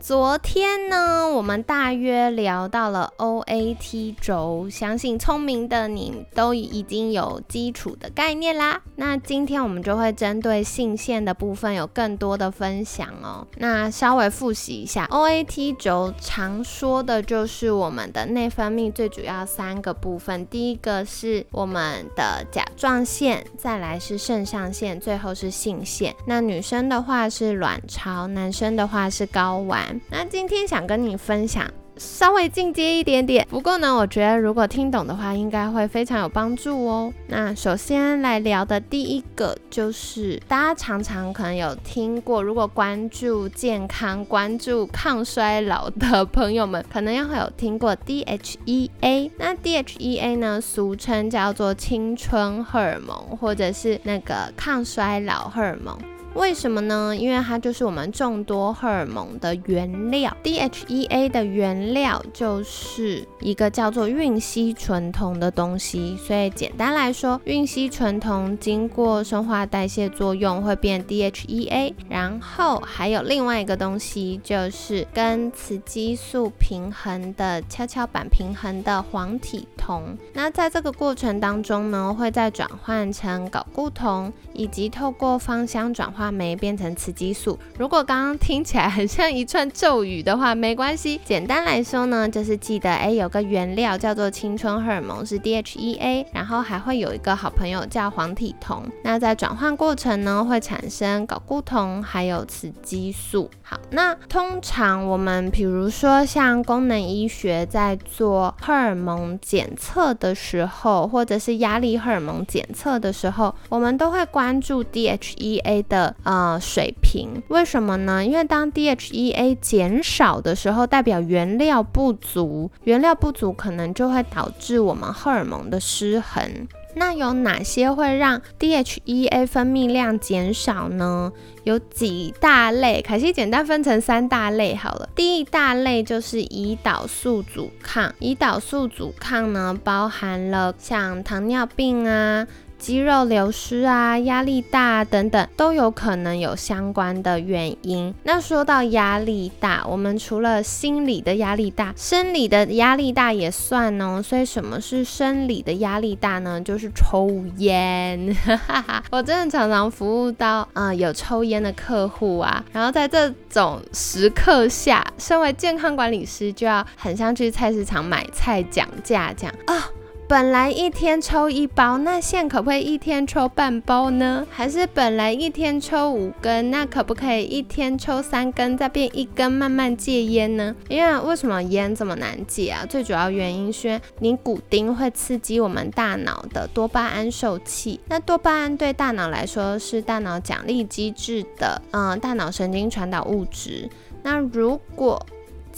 昨天呢，我们大约聊到了 O A T 轴，相信聪明的你都已经有基础的概念啦。那今天我们就会针对性腺的部分有更多的分享哦。那稍微复习一下，O A T 轴常说的就是我们的内分泌最主要三个部分，第一个是我们的甲状腺，再来是肾上腺，最后是性腺。那女生的话是卵巢，男生的话是睾丸。那今天想跟你分享。稍微进阶一点点，不过呢，我觉得如果听懂的话，应该会非常有帮助哦。那首先来聊的第一个就是大家常常可能有听过，如果关注健康、关注抗衰老的朋友们，可能要会有听过 DHEA。那 DHEA 呢，俗称叫做青春荷尔蒙，或者是那个抗衰老荷尔蒙。为什么呢？因为它就是我们众多荷尔蒙的原料，DHEA 的原料就是一个叫做孕烯醇酮的东西。所以简单来说，孕烯醇酮经过生化代谢作用会变 DHEA，然后还有另外一个东西就是跟雌激素平衡的跷跷板平衡的黄体酮。那在这个过程当中呢，会再转换成睾固酮，以及透过芳香转换。化酶变成雌激素。如果刚刚听起来很像一串咒语的话，没关系。简单来说呢，就是记得哎，有个原料叫做青春荷尔蒙是 DHEA，然后还会有一个好朋友叫黄体酮。那在转换过程呢，会产生睾固酮还有雌激素。好，那通常我们比如说像功能医学在做荷尔蒙检测的时候，或者是压力荷尔蒙检测的时候，我们都会关注 DHEA 的。呃，水平为什么呢？因为当 DHEA 减少的时候，代表原料不足，原料不足可能就会导致我们荷尔蒙的失衡。那有哪些会让 DHEA 分泌量减少呢？有几大类，凯西简单分成三大类好了。第一大类就是胰岛素阻抗，胰岛素阻抗呢，包含了像糖尿病啊。肌肉流失啊，压力大等等，都有可能有相关的原因。那说到压力大，我们除了心理的压力大，生理的压力大也算哦。所以什么是生理的压力大呢？就是抽烟。我真的常常服务到啊有抽烟的客户啊，然后在这种时刻下，身为健康管理师就要很像去菜市场买菜讲价这样啊。本来一天抽一包，那现可不可以一天抽半包呢？还是本来一天抽五根，那可不可以一天抽三根，再变一根，慢慢戒烟呢？因为为什么烟这么难戒啊？最主要原因是尼古丁会刺激我们大脑的多巴胺受器，那多巴胺对大脑来说是大脑奖励机制的，嗯，大脑神经传导物质。那如果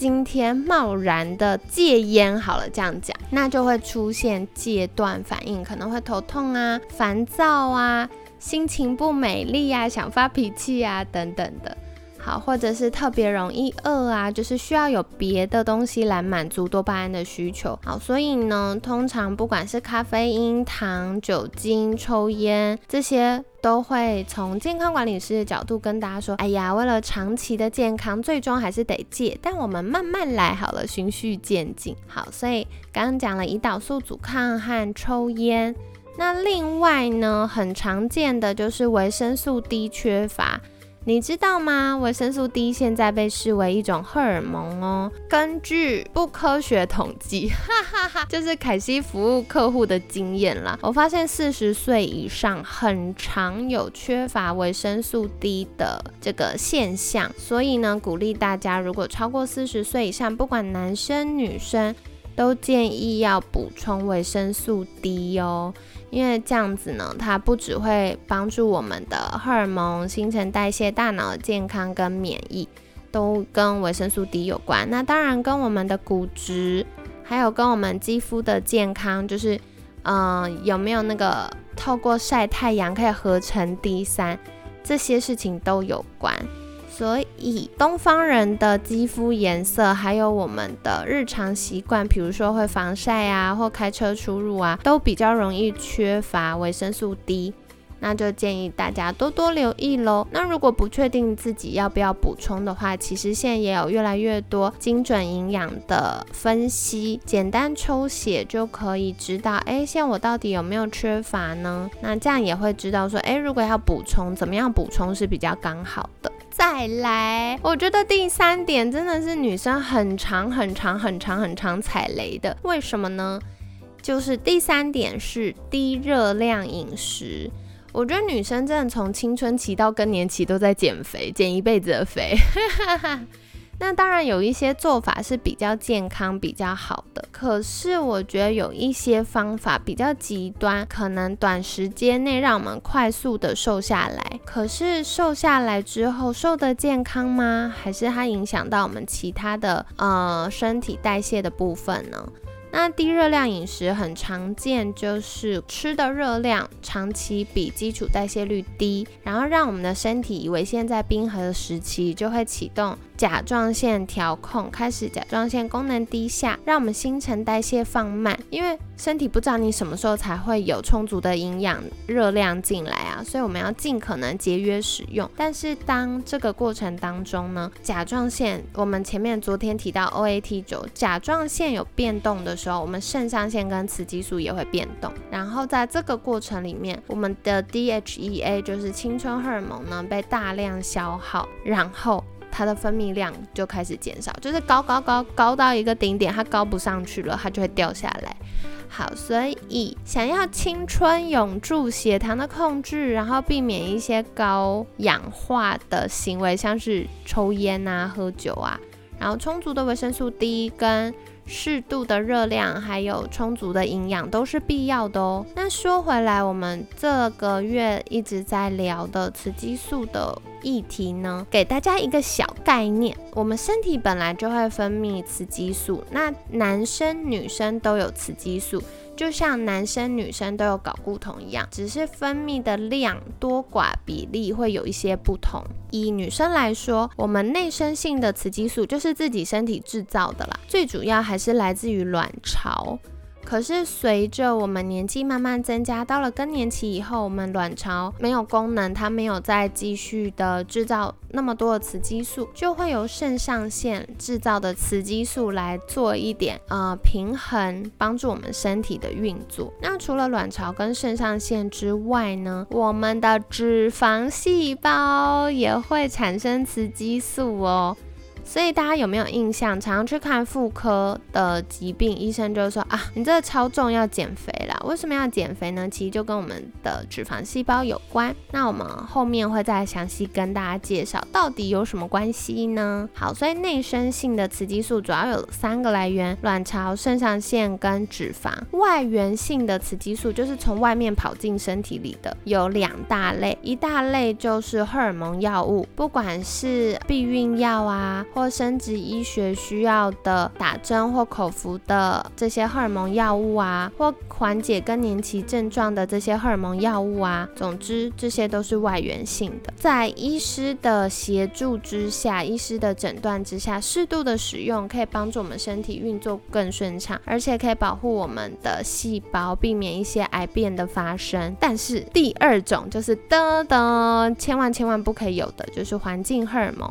今天贸然的戒烟好了，这样讲，那就会出现戒断反应，可能会头痛啊、烦躁啊、心情不美丽啊、想发脾气啊等等的。好，或者是特别容易饿啊，就是需要有别的东西来满足多巴胺的需求。好，所以呢，通常不管是咖啡因、糖、酒精、抽烟这些，都会从健康管理师的角度跟大家说：哎呀，为了长期的健康，最终还是得戒。但我们慢慢来好了，循序渐进。好，所以刚刚讲了胰岛素阻抗和抽烟，那另外呢，很常见的就是维生素 D 缺乏。你知道吗？维生素 D 现在被视为一种荷尔蒙哦。根据不科学统计，哈哈哈，就是凯西服务客户的经验啦，我发现四十岁以上很常有缺乏维生素 D 的这个现象。所以呢，鼓励大家，如果超过四十岁以上，不管男生女生。都建议要补充维生素 D 哦，因为这样子呢，它不只会帮助我们的荷尔蒙、新陈代谢、大脑健康跟免疫，都跟维生素 D 有关。那当然跟我们的骨质，还有跟我们肌肤的健康，就是嗯有没有那个透过晒太阳可以合成 D 三，这些事情都有关。所以，东方人的肌肤颜色，还有我们的日常习惯，比如说会防晒啊，或开车出入啊，都比较容易缺乏维生素 D。那就建议大家多多留意喽。那如果不确定自己要不要补充的话，其实现在也有越来越多精准营养的分析，简单抽血就可以知道，哎，现在我到底有没有缺乏呢？那这样也会知道说，哎，如果要补充，怎么样补充是比较刚好的。再来，我觉得第三点真的是女生很长很长很长很长踩雷的，为什么呢？就是第三点是低热量饮食。我觉得女生真的从青春期到更年期都在减肥，减一辈子的肥。那当然有一些做法是比较健康、比较好的，可是我觉得有一些方法比较极端，可能短时间内让我们快速的瘦下来。可是瘦下来之后，瘦的健康吗？还是它影响到我们其他的呃身体代谢的部分呢？那低热量饮食很常见，就是吃的热量长期比基础代谢率低，然后让我们的身体以为现在冰河的时期就会启动。甲状腺调控开始，甲状腺功能低下，让我们新陈代谢放慢，因为身体不知道你什么时候才会有充足的营养热量进来啊，所以我们要尽可能节约使用。但是当这个过程当中呢，甲状腺，我们前面昨天提到 OAT 轴，甲状腺有变动的时候，我们肾上腺跟雌激素也会变动。然后在这个过程里面，我们的 DHEA 就是青春荷尔蒙呢被大量消耗，然后。它的分泌量就开始减少，就是高高高高到一个顶点，它高不上去了，它就会掉下来。好，所以想要青春永驻、血糖的控制，然后避免一些高氧化的行为，像是抽烟啊、喝酒啊，然后充足的维生素 D 跟。适度的热量还有充足的营养都是必要的哦。那说回来，我们这个月一直在聊的雌激素的议题呢，给大家一个小概念：我们身体本来就会分泌雌激素，那男生女生都有雌激素。就像男生女生都有睾固酮一样，只是分泌的量多寡比例会有一些不同。以女生来说，我们内生性的雌激素就是自己身体制造的啦，最主要还是来自于卵巢。可是随着我们年纪慢慢增加，到了更年期以后，我们卵巢没有功能，它没有再继续的制造那么多的雌激素，就会由肾上腺制造的雌激素来做一点呃平衡，帮助我们身体的运作。那除了卵巢跟肾上腺之外呢，我们的脂肪细胞也会产生雌激素哦。所以大家有没有印象？常常去看妇科的疾病，医生就说啊，你这个超重要减肥啦。为什么要减肥呢？其实就跟我们的脂肪细胞有关。那我们后面会再详细跟大家介绍到底有什么关系呢？好，所以内生性的雌激素主要有三个来源：卵巢、肾上腺跟脂肪。外源性的雌激素就是从外面跑进身体里的，有两大类，一大类就是荷尔蒙药物，不管是避孕药啊。或生殖医学需要的打针或口服的这些荷尔蒙药物啊，或缓解更年期症状的这些荷尔蒙药物啊，总之这些都是外源性的，在医师的协助之下，医师的诊断之下，适度的使用可以帮助我们身体运作更顺畅，而且可以保护我们的细胞，避免一些癌变的发生。但是第二种就是噔噔，千万千万不可以有的，就是环境荷尔蒙。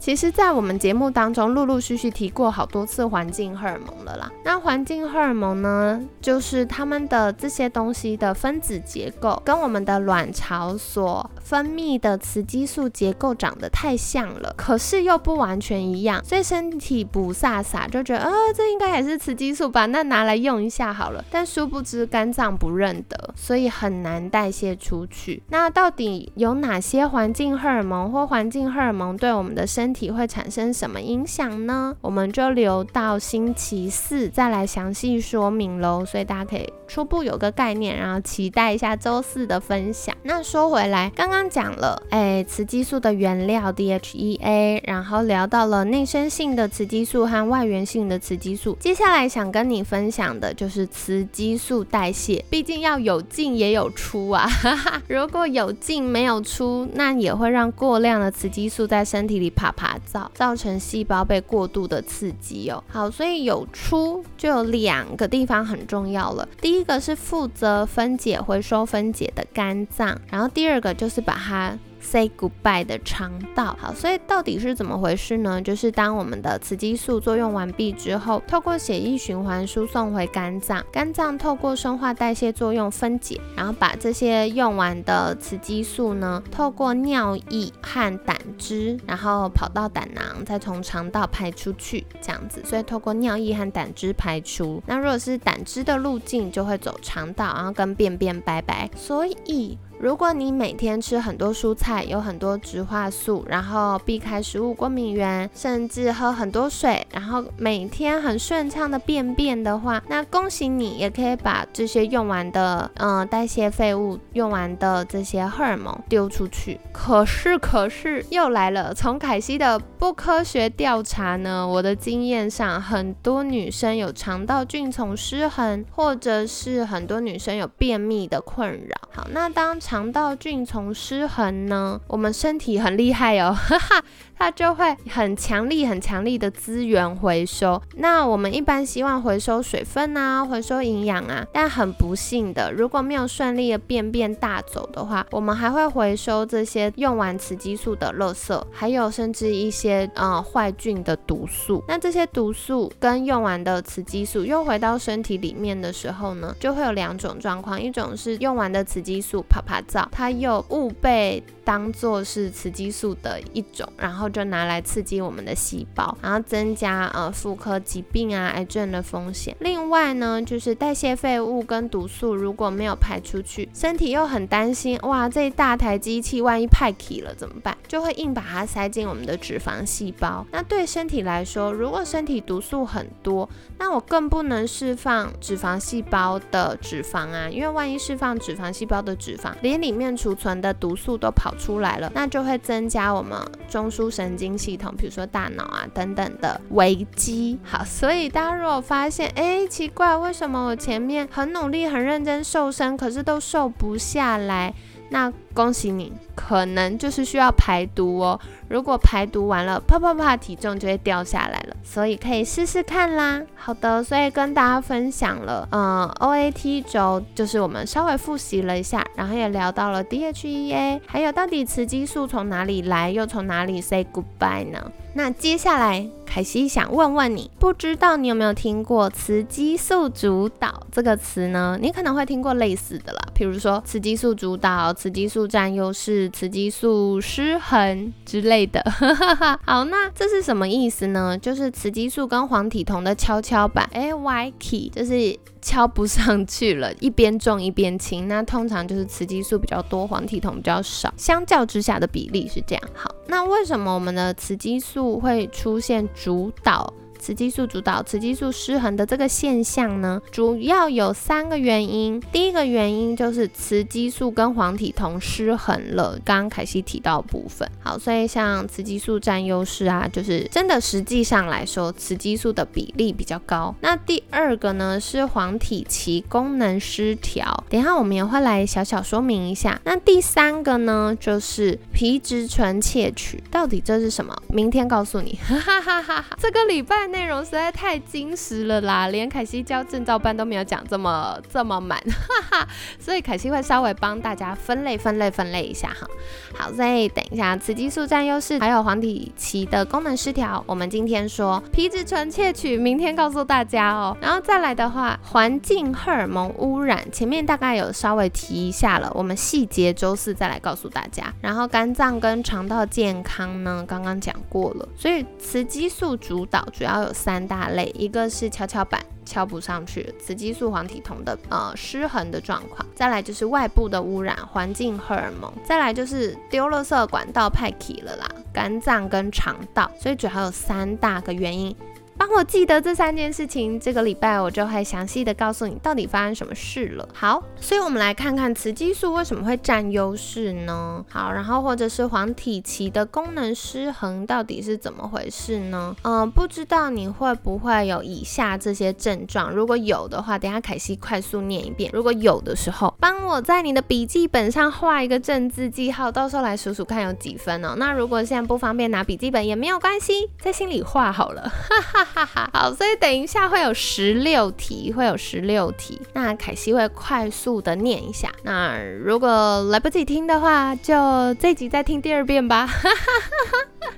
其实，在我们节目当中，陆陆续续提过好多次环境荷尔蒙了啦。那环境荷尔蒙呢，就是它们的这些东西的分子结构，跟我们的卵巢所分泌的雌激素结构长得太像了，可是又不完全一样，所以身体不飒飒，就觉得，呃，这应该也是雌激素吧，那拿来用一下好了。但殊不知，肝脏不认得，所以很难代谢出去。那到底有哪些环境荷尔蒙或环境荷尔蒙对我们的身体会产生什么影响呢？我们就留到星期四再来详细说明喽。所以大家可以初步有个概念，然后期待一下周四的分享。那说回来，刚刚讲了，哎，雌激素的原料 DHEA，然后聊到了内生性的雌激素和外源性的雌激素。接下来想跟你分享的就是雌激素代谢，毕竟要有进也有出啊。如果有进没有出，那也会让过量的雌激素在身体里啪啪造，造成细胞被过度的刺激哦。好，所以有出就有两个地方很重要了。第一一个是负责分解、回收分解的肝脏，然后第二个就是把它。Say goodbye 的肠道，好，所以到底是怎么回事呢？就是当我们的雌激素作用完毕之后，透过血液循环输送回肝脏，肝脏透过生化代谢作用分解，然后把这些用完的雌激素呢，透过尿液和胆汁，然后跑到胆囊，再从肠道排出去，这样子。所以透过尿液和胆汁排出，那如果是胆汁的路径，就会走肠道，然后跟便便拜拜。所以。如果你每天吃很多蔬菜，有很多植化素，然后避开食物过敏源，甚至喝很多水，然后每天很顺畅的便便的话，那恭喜你，也可以把这些用完的，嗯，代谢废物用完的这些荷尔蒙丢出去。可是，可是又来了，从凯西的不科学调查呢，我的经验上，很多女生有肠道菌丛失衡，或者是很多女生有便秘的困扰。好，那当肠道菌丛失衡呢？我们身体很厉害哦，哈哈。它就会很强力、很强力的资源回收。那我们一般希望回收水分啊，回收营养啊，但很不幸的，如果没有顺利的便便大走的话，我们还会回收这些用完雌激素的垃圾，还有甚至一些呃坏菌的毒素。那这些毒素跟用完的雌激素又回到身体里面的时候呢，就会有两种状况，一种是用完的雌激素啪啪它又误被当做是雌激素的一种，然后。就拿来刺激我们的细胞，然后增加呃妇科疾病啊、癌症的风险。另外呢，就是代谢废物跟毒素如果没有排出去，身体又很担心，哇，这一大台机器万一派气了怎么办？就会硬把它塞进我们的脂肪细胞。那对身体来说，如果身体毒素很多，那我更不能释放脂肪细胞的脂肪啊，因为万一释放脂肪细胞的脂肪，连里面储存的毒素都跑出来了，那就会增加我们中枢。神经系统，比如说大脑啊等等的危机。好，所以大家如果发现，哎，奇怪，为什么我前面很努力、很认真瘦身，可是都瘦不下来？那恭喜你，可能就是需要排毒哦。如果排毒完了，啪啪啪，体重就会掉下来了。所以可以试试看啦。好的，所以跟大家分享了，嗯，OAT 轴就是我们稍微复习了一下，然后也聊到了 DHEA，还有到底雌激素从哪里来，又从哪里 say goodbye 呢？那接下来，凯西想问问你，不知道你有没有听过雌激素主导这个词呢？你可能会听过类似的啦，比如说雌激素主导、雌激素占优势、雌激素失衡之类的。好，那这是什么意思呢？就是雌激素跟黄体酮的跷跷板，哎，Y key，就是。敲不上去了，一边重一边轻，那通常就是雌激素比较多，黄体酮比较少，相较之下的比例是这样。好，那为什么我们的雌激素会出现主导？雌激素主导雌激素失衡的这个现象呢，主要有三个原因。第一个原因就是雌激素跟黄体酮失衡了，刚刚凯西提到部分。好，所以像雌激素占优势啊，就是真的实际上来说，雌激素的比例比较高。那第二个呢是黄体期功能失调，等下我们也会来小小说明一下。那第三个呢就是皮质醇窃取，到底这是什么？明天告诉你。哈哈哈哈哈，这个礼拜。内容实在太精实了啦，连凯西教证照班都没有讲这么这么满，哈哈。所以凯西会稍微帮大家分类分类分类一下哈。好，所以等一下，雌激素占优势，还有黄体期的功能失调，我们今天说皮质醇窃取，明天告诉大家哦。然后再来的话，环境荷尔蒙污染，前面大概有稍微提一下了，我们细节周四再来告诉大家。然后肝脏跟肠道健康呢，刚刚讲过了，所以雌激素主导主要。有三大类，一个是跷跷板敲不上去，雌激素黄体酮的呃失衡的状况，再来就是外部的污染，环境荷尔蒙，再来就是丢了色管道派气了啦，肝脏跟肠道，所以主要有三大个原因。帮我记得这三件事情，这个礼拜我就会详细的告诉你到底发生什么事了。好，所以我们来看看雌激素为什么会占优势呢？好，然后或者是黄体期的功能失衡到底是怎么回事呢？嗯，不知道你会不会有以下这些症状？如果有的话，等下凯西快速念一遍。如果有的时候，帮我在你的笔记本上画一个正字记号，到时候来数数看有几分哦。那如果现在不方便拿笔记本也没有关系，在心里画好了。哈哈。哈哈，好，所以等一下会有十六题，会有十六题。那凯西会快速的念一下。那如果来不及听的话，就这集再听第二遍吧。哈哈哈哈。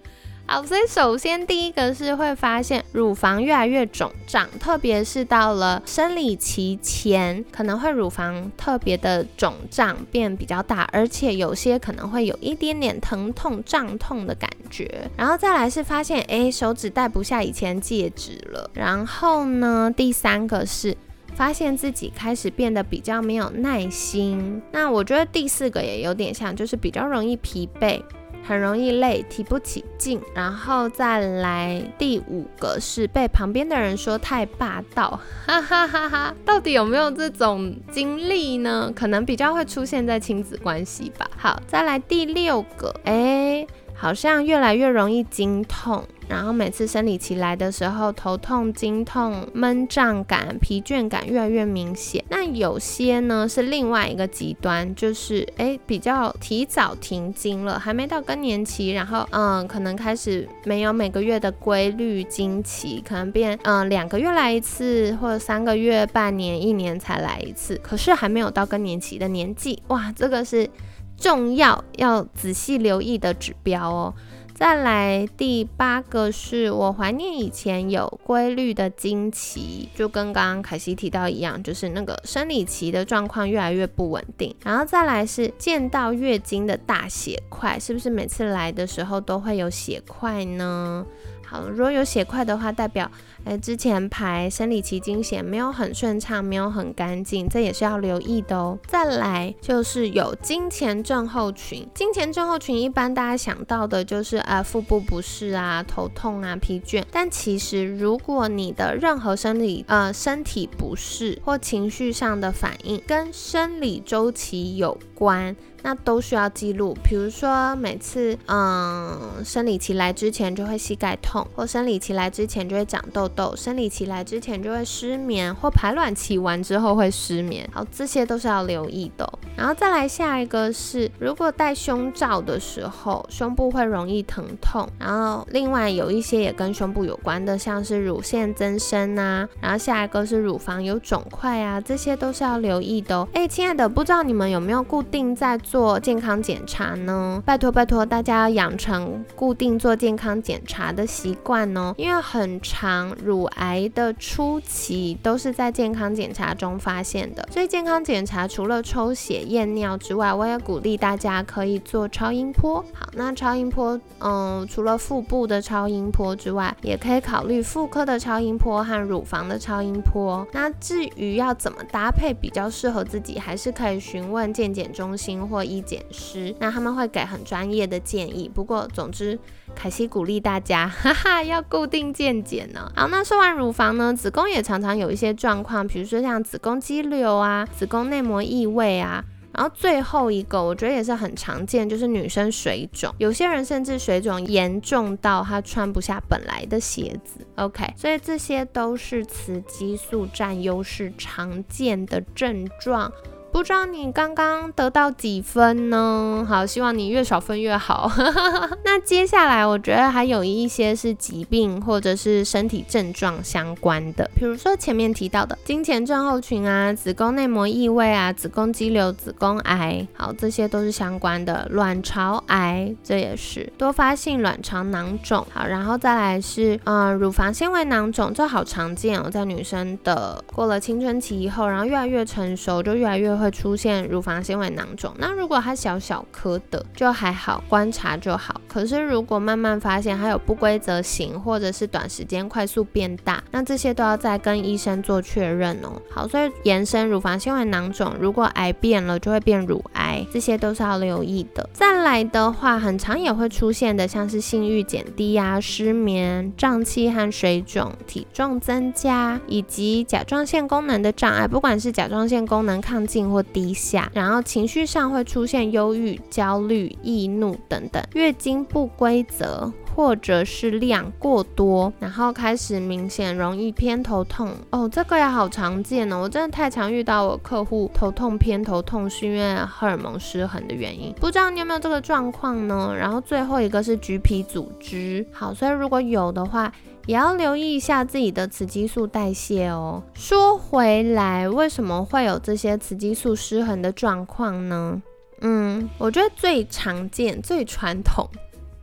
好，所以首先第一个是会发现乳房越来越肿胀，特别是到了生理期前，可能会乳房特别的肿胀，变比较大，而且有些可能会有一点点疼痛、胀痛的感觉。然后再来是发现，哎，手指戴不下以前戒指了。然后呢，第三个是发现自己开始变得比较没有耐心。那我觉得第四个也有点像，就是比较容易疲惫。很容易累，提不起劲，然后再来第五个是被旁边的人说太霸道，哈哈哈哈！到底有没有这种经历呢？可能比较会出现在亲子关系吧。好，再来第六个，哎。好像越来越容易经痛，然后每次生理期来的时候，头痛、经痛、闷胀感、疲倦感越来越明显。那有些呢是另外一个极端，就是哎比较提早停经了，还没到更年期，然后嗯可能开始没有每个月的规律经期，可能变嗯两个月来一次，或者三个月、半年、一年才来一次，可是还没有到更年期的年纪，哇，这个是。重要要仔细留意的指标哦。再来第八个是我怀念以前有规律的经期，就跟刚刚凯西提到一样，就是那个生理期的状况越来越不稳定。然后再来是见到月经的大血块，是不是每次来的时候都会有血块呢？好，如果有血块的话，代表诶之前排生理期经血没有很顺畅，没有很干净，这也是要留意的哦。再来就是有经前症候群，经前症候群一般大家想到的就是呃腹部不适啊、头痛啊、疲倦，但其实如果你的任何生理呃身体不适或情绪上的反应跟生理周期有关。那都需要记录，比如说每次嗯生理期来之前就会膝盖痛，或生理期来之前就会长痘痘，生理期来之前就会失眠，或排卵期完之后会失眠，好，这些都是要留意的。然后再来下一个是，如果戴胸罩的时候，胸部会容易疼痛。然后另外有一些也跟胸部有关的，像是乳腺增生啊，然后下一个是乳房有肿块啊，这些都是要留意的。哎，亲爱的，不知道你们有没有固定在。做健康检查呢？拜托拜托，大家要养成固定做健康检查的习惯哦。因为很长，乳癌的初期都是在健康检查中发现的。所以健康检查除了抽血验尿之外，我也鼓励大家可以做超音波。好，那超音波，嗯，除了腹部的超音波之外，也可以考虑妇科的超音波和乳房的超音波。那至于要怎么搭配比较适合自己，还是可以询问健检中心或。医检师，那他们会给很专业的建议。不过，总之，凯西鼓励大家，哈哈，要固定健检呢。好，那说完乳房呢，子宫也常常有一些状况，比如说像子宫肌瘤啊、子宫内膜异位啊。然后最后一个，我觉得也是很常见，就是女生水肿，有些人甚至水肿严重到她穿不下本来的鞋子。OK，所以这些都是雌激素占优势常见的症状。不知道你刚刚得到几分呢？好，希望你越少分越好。那接下来我觉得还有一些是疾病或者是身体症状相关的，比如说前面提到的经前症候群啊、子宫内膜异位啊、子宫肌瘤、子宫癌，好，这些都是相关的。卵巢癌这也是多发性卵巢囊肿，好，然后再来是嗯乳房纤维囊肿，这好常见哦，在女生的过了青春期以后，然后越来越成熟，就越来越。会出现乳房纤维囊肿。那如果它小小颗的，就还好，观察就好。可是如果慢慢发现它有不规则型，或者是短时间快速变大，那这些都要再跟医生做确认哦。好，所以延伸乳房纤维囊肿，如果癌变了，就会变乳癌，这些都是要留意的。再来的话，很常也会出现的，像是性欲减低呀、失眠、胀气和水肿、体重增加，以及甲状腺功能的障碍，不管是甲状腺功能亢进或低下，然后情绪上会出现忧郁、焦虑、易怒等等，月经不规则。或者是量过多，然后开始明显容易偏头痛哦，这个也好常见哦，我真的太常遇到我客户头痛偏头痛是因为荷尔蒙失衡的原因，不知道你有没有这个状况呢？然后最后一个是橘皮组织，好，所以如果有的话，也要留意一下自己的雌激素代谢哦。说回来，为什么会有这些雌激素失衡的状况呢？嗯，我觉得最常见、最传统。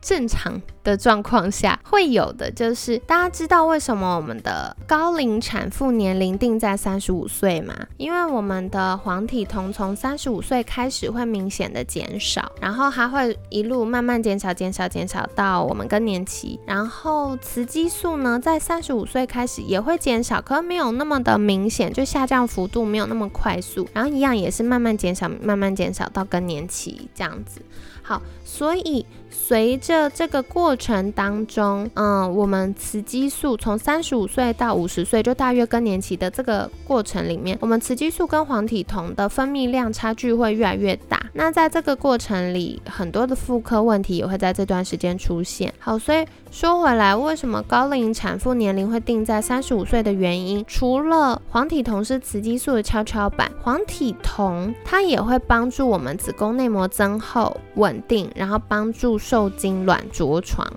正常的状况下会有的，就是大家知道为什么我们的高龄产妇年龄定在三十五岁吗？因为我们的黄体酮从三十五岁开始会明显的减少，然后还会一路慢慢减少、减少、减少到我们更年期。然后雌激素呢，在三十五岁开始也会减少，可没有那么的明显，就下降幅度没有那么快速。然后一样也是慢慢减少、慢慢减少到更年期这样子。好，所以随着这个过程当中，嗯，我们雌激素从三十五岁到五十岁，就大约更年期的这个过程里面，我们雌激素跟黄体酮的分泌量差距会越来越大。那在这个过程里，很多的妇科问题也会在这段时间出现。好，所以说回来，为什么高龄产妇年龄会定在三十五岁的原因，除了黄体酮是雌激素的跷跷板，黄体酮它也会帮助我们子宫内膜增厚稳。定，然后帮助受受精卵着床。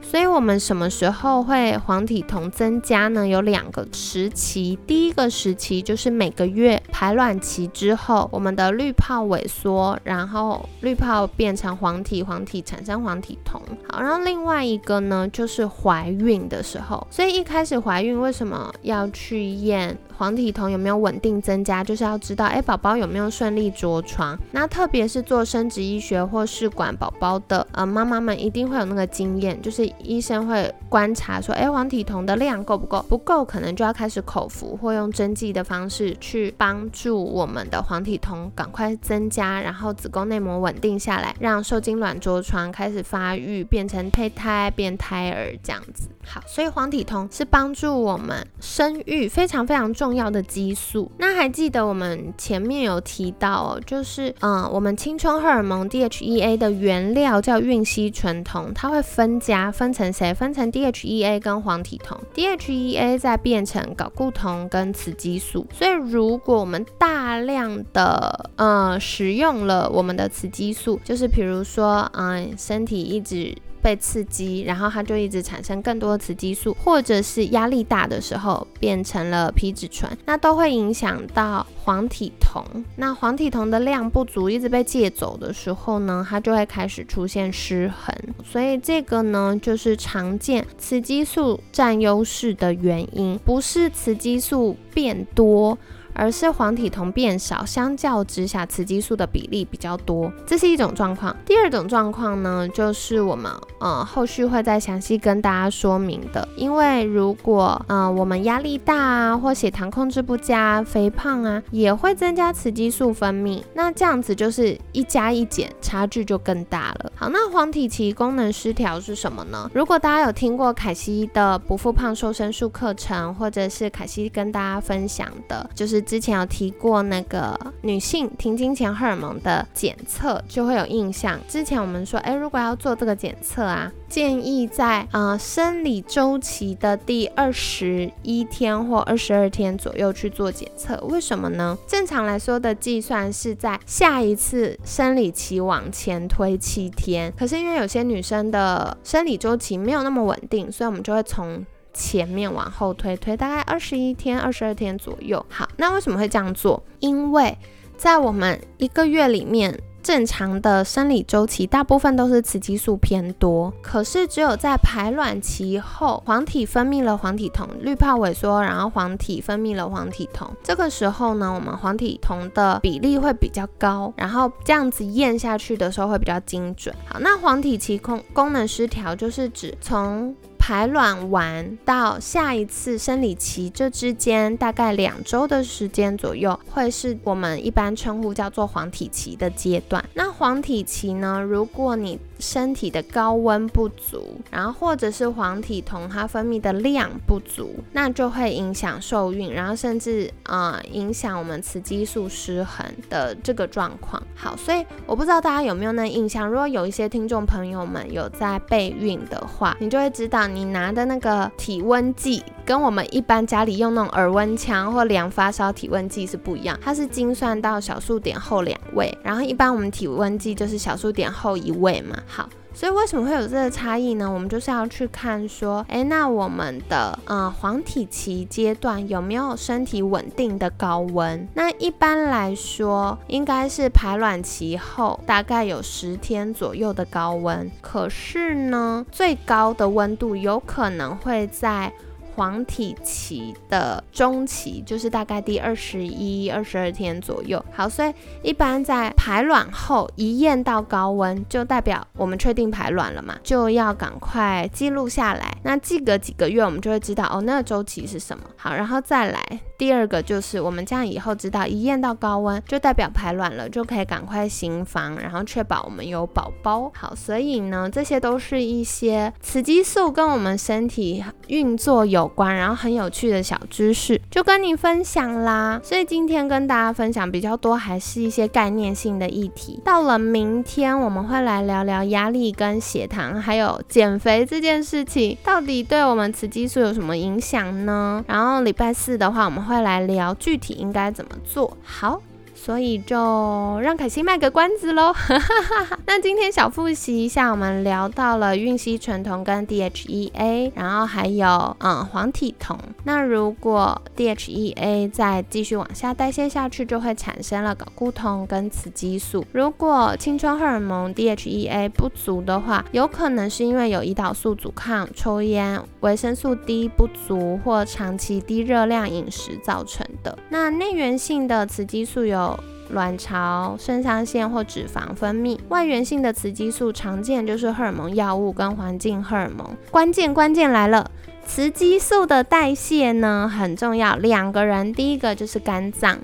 所以，我们什么时候会黄体酮增加呢？有两个时期。第一个时期就是每个月排卵期之后，我们的滤泡萎缩，然后滤泡变成黄体，黄体产生黄体酮。好，然后另外一个呢，就是怀孕的时候。所以一开始怀孕为什么要去验黄体酮有没有稳定增加？就是要知道，哎，宝宝有没有顺利着床。那特别是做生殖医学或试管宝宝的，呃，妈妈们一定会有那个经验，就是。医生会观察说，哎，黄体酮的量够不够？不够，可能就要开始口服或用针剂的方式去帮助我们的黄体酮赶快增加，然后子宫内膜稳定下来，让受精卵着床开始发育，变成胚胎变胎儿这样子。好，所以黄体酮是帮助我们生育非常非常重重要的激素。那还记得我们前面有提到，就是嗯，我们青春荷尔蒙 DHEA 的原料叫孕烯醇酮，它会分家分。成谁？分成 DHEA 跟黄体酮，DHEA 再变成睾固酮跟雌激素。所以如果我们大量的嗯使用了我们的雌激素，就是比如说嗯身体一直。被刺激，然后它就一直产生更多的雌激素，或者是压力大的时候变成了皮质醇，那都会影响到黄体酮。那黄体酮的量不足，一直被借走的时候呢，它就会开始出现失衡。所以这个呢，就是常见雌激素占优势的原因，不是雌激素变多。而是黄体酮变少，相较之下，雌激素的比例比较多，这是一种状况。第二种状况呢，就是我们呃后续会再详细跟大家说明的。因为如果呃我们压力大啊，或血糖控制不佳、肥胖啊，也会增加雌激素分泌。那这样子就是一加一减，差距就更大了。好，那黄体期功能失调是什么呢？如果大家有听过凯西的不复胖瘦身术课程，或者是凯西跟大家分享的，就是。之前有提过那个女性停经前荷尔蒙的检测，就会有印象。之前我们说，哎，如果要做这个检测啊，建议在呃生理周期的第二十一天或二十二天左右去做检测。为什么呢？正常来说的计算是在下一次生理期往前推七天。可是因为有些女生的生理周期没有那么稳定，所以我们就会从。前面往后推，推大概二十一天、二十二天左右。好，那为什么会这样做？因为在我们一个月里面。正常的生理周期，大部分都是雌激素偏多。可是只有在排卵期后，黄体分泌了黄体酮，滤泡萎缩，然后黄体分泌了黄体酮。这个时候呢，我们黄体酮的比例会比较高，然后这样子验下去的时候会比较精准。好，那黄体期功功能失调就是指从排卵完到下一次生理期，这之间大概两周的时间左右，会是我们一般称呼叫做黄体期的阶段。那黄体期呢，如果你身体的高温不足，然后或者是黄体酮它分泌的量不足，那就会影响受孕，然后甚至呃影响我们雌激素失衡的这个状况。好，所以我不知道大家有没有那印象，如果有一些听众朋友们有在备孕的话，你就会知道你拿的那个体温计跟我们一般家里用那种耳温枪或量发烧体温计是不一样，它是精算到小数点后两位，然后一般我们体温计就是小数点后一位嘛。好，所以为什么会有这个差异呢？我们就是要去看说，哎，那我们的呃黄体期阶段有没有身体稳定的高温？那一般来说，应该是排卵期后大概有十天左右的高温。可是呢，最高的温度有可能会在。黄体期的中期就是大概第二十一、二十二天左右。好，所以一般在排卵后一验到高温，就代表我们确定排卵了嘛，就要赶快记录下来。那记个几个月，我们就会知道哦，那个周期是什么。好，然后再来第二个就是我们这样以后知道一验到高温就代表排卵了，就可以赶快行房，然后确保我们有宝宝。好，所以呢，这些都是一些雌激素跟我们身体运作有。有关，然后很有趣的小知识就跟你分享啦。所以今天跟大家分享比较多，还是一些概念性的议题。到了明天，我们会来聊聊压力跟血糖，还有减肥这件事情，到底对我们雌激素有什么影响呢？然后礼拜四的话，我们会来聊具体应该怎么做好。所以就让凯西卖个关子喽。那今天小复习一下，我们聊到了孕烯醇酮跟 DHEA，然后还有嗯黄体酮。那如果 DHEA 再继续往下代谢下去，就会产生了睾固酮跟雌激素。如果青春荷尔蒙 DHEA 不足的话，有可能是因为有胰岛素阻抗、抽烟、维生素 D 不足或长期低热量饮食造成的。那内源性的雌激素有。卵巢、肾上腺或脂肪分泌，外源性的雌激素常见就是荷尔蒙药物跟环境荷尔蒙。关键关键来了，雌激素的代谢呢很重要，两个人，第一个就是肝脏。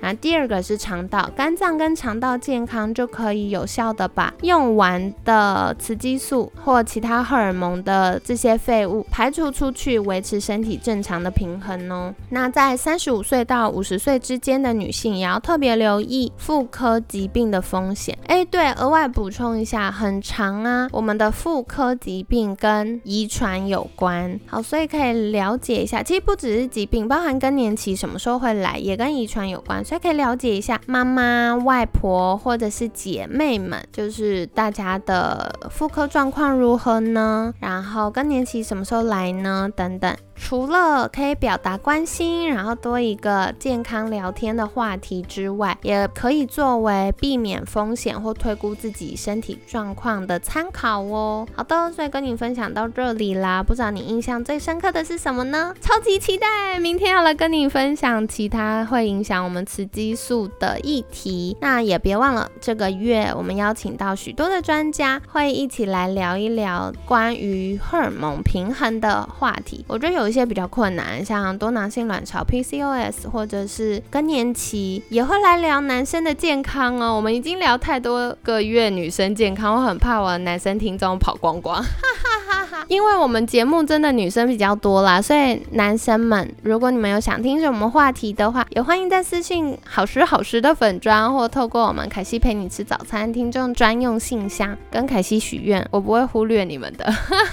那第二个是肠道，肝脏跟肠道健康就可以有效的把用完的雌激素或其他荷尔蒙的这些废物排除出去，维持身体正常的平衡哦。那在三十五岁到五十岁之间的女性也要特别留意妇科疾病的风险。哎，对，额外补充一下，很长啊，我们的妇科疾病跟遗传有关。好，所以可以了解一下，其实不只是疾病，包含更年期什么时候会来，也跟遗传有关。所以可以了解一下妈妈、外婆或者是姐妹们，就是大家的妇科状况如何呢？然后更年期什么时候来呢？等等。除了可以表达关心，然后多一个健康聊天的话题之外，也可以作为避免风险或推估自己身体状况的参考哦。好的，所以跟你分享到这里啦。不知道你印象最深刻的是什么呢？超级期待明天要来跟你分享其他会影响我们雌激素的议题。那也别忘了，这个月我们邀请到许多的专家，会一起来聊一聊关于荷尔蒙平衡的话题。我觉得有。有些比较困难，像多囊性卵巢 PCOS 或者是更年期，也会来聊男生的健康哦。我们已经聊太多个月女生健康，我很怕我的男生听众跑光光，哈哈哈哈。因为我们节目真的女生比较多啦，所以男生们，如果你们有想听什么话题的话，也欢迎在私信好时好时的粉砖，或透过我们凯西陪你吃早餐听众专用信箱跟凯西许愿，我不会忽略你们的。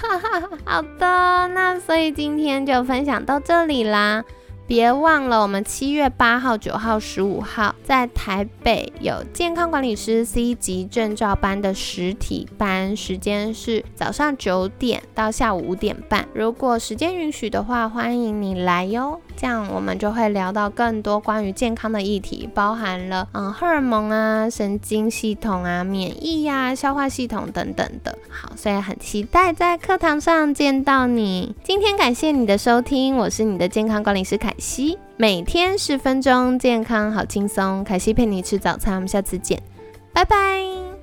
好的，那所以今天。就分享到这里啦。别忘了，我们七月八号、九号、十五号在台北有健康管理师 C 级证照班的实体班，时间是早上九点到下午五点半。如果时间允许的话，欢迎你来哟。这样我们就会聊到更多关于健康的议题，包含了嗯荷尔蒙啊、神经系统啊、免疫呀、消化系统等等的。好，所以很期待在课堂上见到你。今天感谢你的收听，我是你的健康管理师凯西，每天十分钟，健康好轻松。凯西陪你吃早餐，我们下次见，拜拜。